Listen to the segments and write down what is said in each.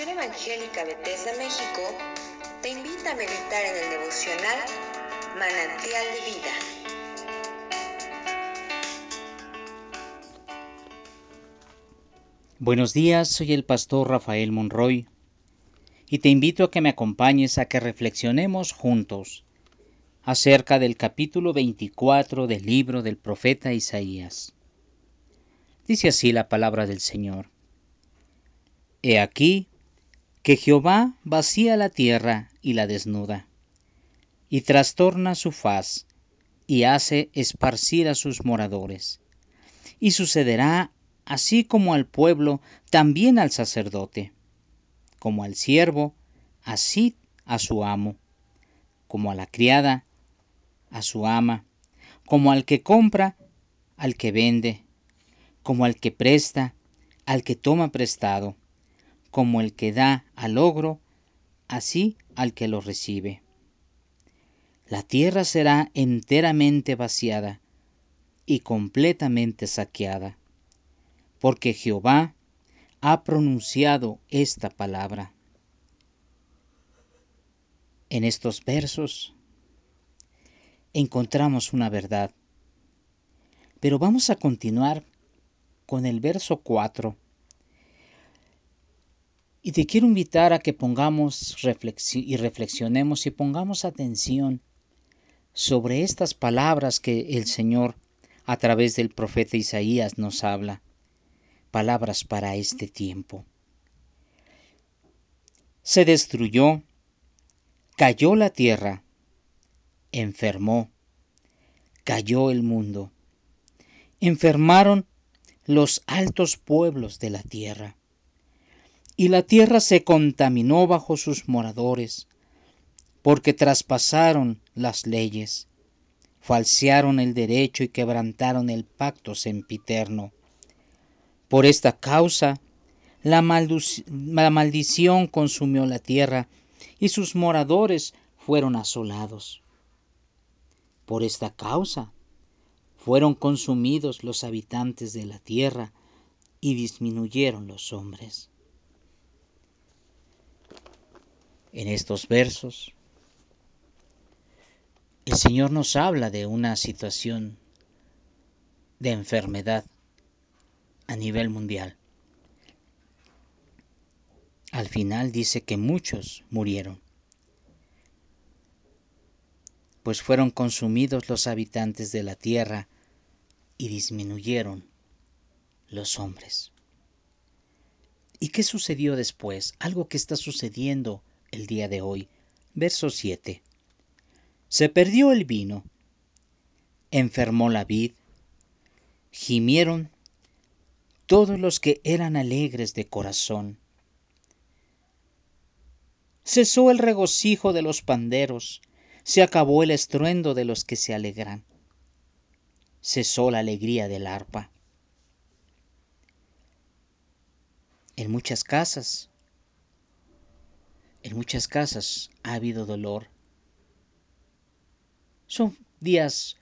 Congregación Evangélica Bethesda México te invita a meditar en el devocional Manantial de Vida. Buenos días, soy el pastor Rafael Monroy y te invito a que me acompañes a que reflexionemos juntos acerca del capítulo 24 del libro del profeta Isaías. Dice así la palabra del Señor. He aquí que Jehová vacía la tierra y la desnuda, y trastorna su faz, y hace esparcir a sus moradores. Y sucederá así como al pueblo, también al sacerdote, como al siervo, así a su amo, como a la criada, a su ama, como al que compra, al que vende, como al que presta, al que toma prestado, como el que da al ogro, así al que lo recibe. La tierra será enteramente vaciada y completamente saqueada, porque Jehová ha pronunciado esta palabra. En estos versos encontramos una verdad, pero vamos a continuar con el verso 4 y te quiero invitar a que pongamos y reflexionemos y pongamos atención sobre estas palabras que el Señor a través del profeta Isaías nos habla. Palabras para este tiempo. Se destruyó, cayó la tierra, enfermó, cayó el mundo, enfermaron los altos pueblos de la tierra y la tierra se contaminó bajo sus moradores, porque traspasaron las leyes, falsearon el derecho y quebrantaron el pacto sempiterno. Por esta causa, la, la maldición consumió la tierra y sus moradores fueron asolados. Por esta causa, fueron consumidos los habitantes de la tierra y disminuyeron los hombres. En estos versos, el Señor nos habla de una situación de enfermedad a nivel mundial. Al final dice que muchos murieron, pues fueron consumidos los habitantes de la tierra y disminuyeron los hombres. ¿Y qué sucedió después? Algo que está sucediendo el día de hoy. Verso 7. Se perdió el vino, enfermó la vid, gimieron todos los que eran alegres de corazón. Cesó el regocijo de los panderos, se acabó el estruendo de los que se alegran. Cesó la alegría del arpa. En muchas casas en muchas casas ha habido dolor. Son días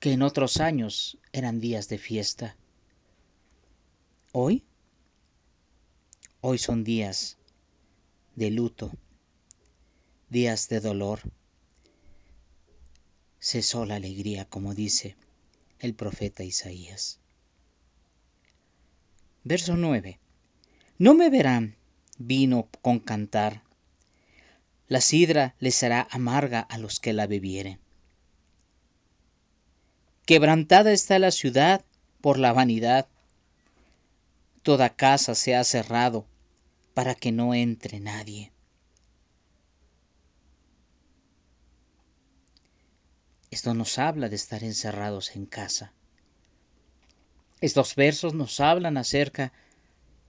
que en otros años eran días de fiesta. Hoy, hoy son días de luto, días de dolor. Cesó la alegría, como dice el profeta Isaías. Verso 9. No me verán vino con cantar. La sidra les será amarga a los que la bebieren. Quebrantada está la ciudad por la vanidad. Toda casa se ha cerrado para que no entre nadie. Esto nos habla de estar encerrados en casa. Estos versos nos hablan acerca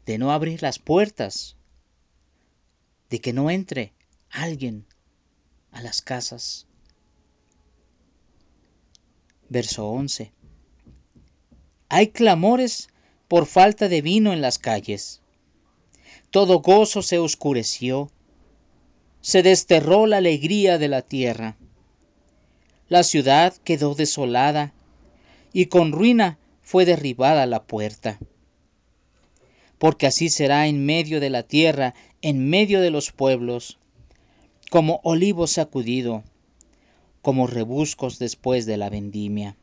de no abrir las puertas de que no entre alguien a las casas. Verso 11. Hay clamores por falta de vino en las calles. Todo gozo se oscureció. Se desterró la alegría de la tierra. La ciudad quedó desolada y con ruina fue derribada la puerta. Porque así será en medio de la tierra, en medio de los pueblos, como olivo sacudido, como rebuscos después de la vendimia.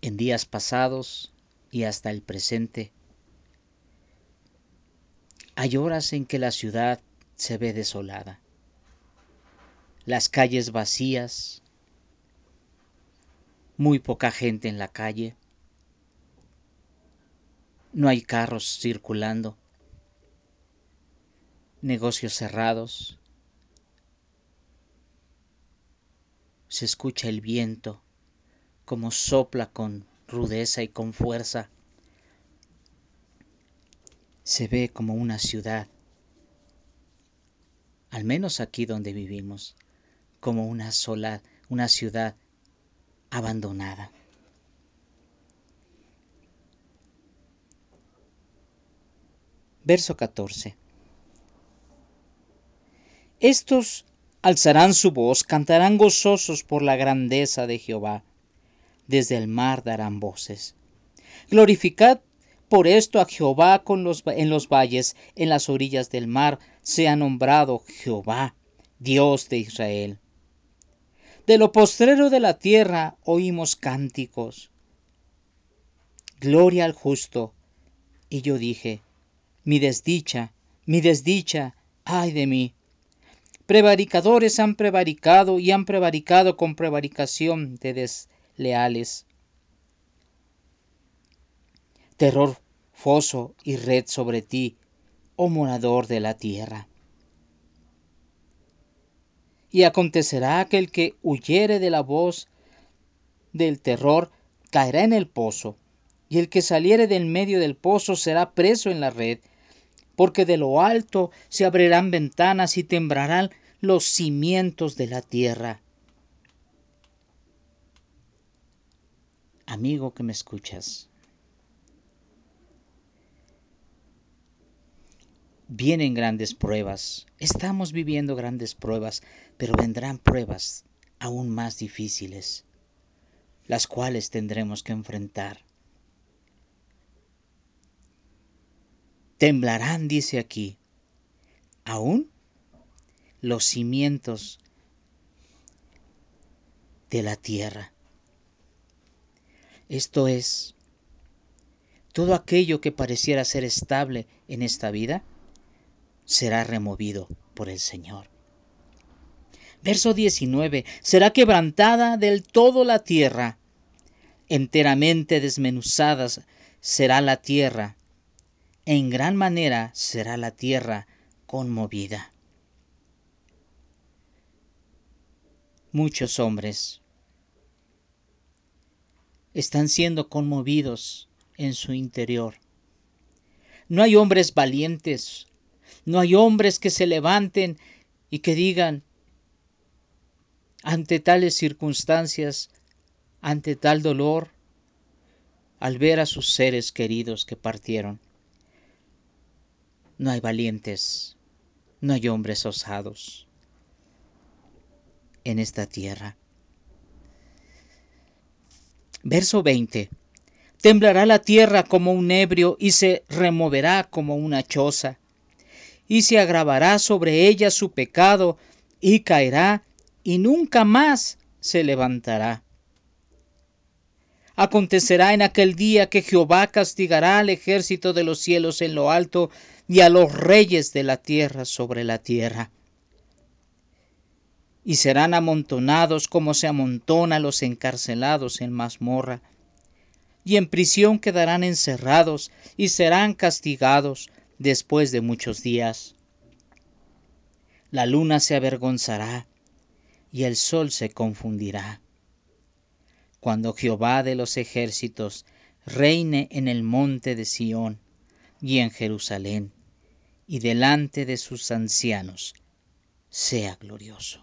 En días pasados y hasta el presente, hay horas en que la ciudad se ve desolada, las calles vacías, muy poca gente en la calle, no hay carros circulando, negocios cerrados, se escucha el viento como sopla con rudeza y con fuerza. Se ve como una ciudad, al menos aquí donde vivimos, como una sola, una ciudad abandonada. Verso 14. Estos alzarán su voz, cantarán gozosos por la grandeza de Jehová. Desde el mar darán voces. Glorificad por esto a Jehová con los, en los valles, en las orillas del mar, sea nombrado Jehová, Dios de Israel. De lo postrero de la tierra oímos cánticos. Gloria al justo. Y yo dije, mi desdicha, mi desdicha, ay de mí. Prevaricadores han prevaricado y han prevaricado con prevaricación de desleales. Terror, foso y red sobre ti, oh morador de la tierra. Y acontecerá que el que huyere de la voz del terror caerá en el pozo, y el que saliere del medio del pozo será preso en la red, porque de lo alto se abrirán ventanas y temblarán los cimientos de la tierra. Amigo que me escuchas, vienen grandes pruebas, estamos viviendo grandes pruebas, pero vendrán pruebas aún más difíciles, las cuales tendremos que enfrentar. Temblarán, dice aquí, aún los cimientos de la tierra. Esto es, todo aquello que pareciera ser estable en esta vida será removido por el Señor. Verso 19, será quebrantada del todo la tierra, enteramente desmenuzada será la tierra, en gran manera será la tierra conmovida. Muchos hombres están siendo conmovidos en su interior. No hay hombres valientes, no hay hombres que se levanten y que digan, ante tales circunstancias, ante tal dolor, al ver a sus seres queridos que partieron, no hay valientes, no hay hombres osados en esta tierra. Verso 20. Temblará la tierra como un ebrio y se removerá como una choza, y se agravará sobre ella su pecado y caerá y nunca más se levantará. Acontecerá en aquel día que Jehová castigará al ejército de los cielos en lo alto y a los reyes de la tierra sobre la tierra. Y serán amontonados como se amontona los encarcelados en mazmorra. Y en prisión quedarán encerrados y serán castigados después de muchos días. La luna se avergonzará y el sol se confundirá cuando Jehová de los ejércitos reine en el monte de Sión y en Jerusalén, y delante de sus ancianos sea glorioso.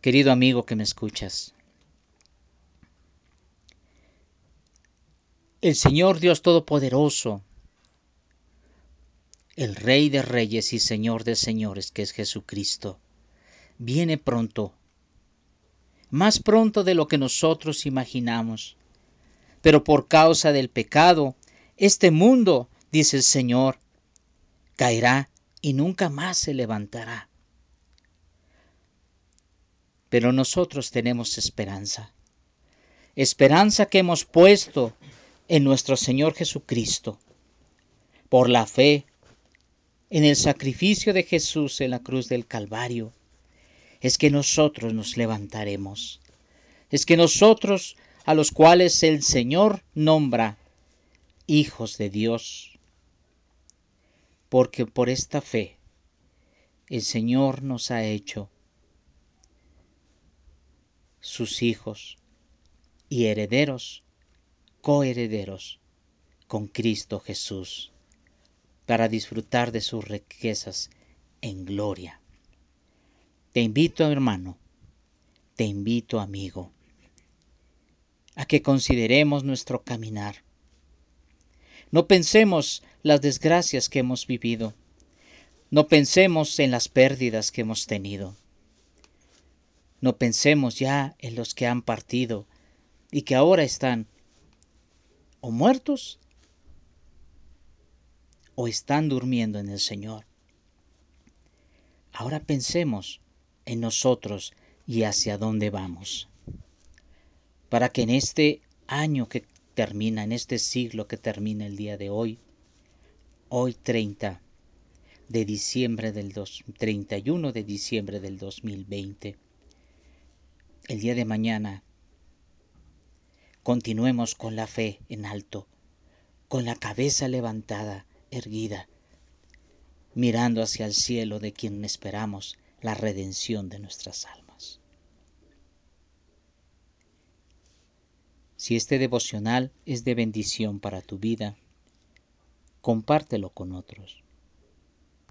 Querido amigo que me escuchas, el Señor Dios Todopoderoso, el Rey de Reyes y Señor de Señores, que es Jesucristo, viene pronto más pronto de lo que nosotros imaginamos. Pero por causa del pecado, este mundo, dice el Señor, caerá y nunca más se levantará. Pero nosotros tenemos esperanza. Esperanza que hemos puesto en nuestro Señor Jesucristo. Por la fe en el sacrificio de Jesús en la cruz del Calvario, es que nosotros nos levantaremos. Es que nosotros, a los cuales el Señor nombra hijos de Dios, porque por esta fe el Señor nos ha hecho sus hijos y herederos, coherederos con Cristo Jesús, para disfrutar de sus riquezas en gloria. Te invito, hermano, te invito, amigo, a que consideremos nuestro caminar no pensemos las desgracias que hemos vivido. No pensemos en las pérdidas que hemos tenido. No pensemos ya en los que han partido y que ahora están o muertos o están durmiendo en el Señor. Ahora pensemos en nosotros y hacia dónde vamos. Para que en este año que termina, en este siglo que termina el día de hoy, hoy 30 de diciembre del 31 de diciembre del 2020. El día de mañana continuemos con la fe en alto, con la cabeza levantada, erguida, mirando hacia el cielo de quien esperamos la redención de nuestras almas. Si este devocional es de bendición para tu vida, compártelo con otros.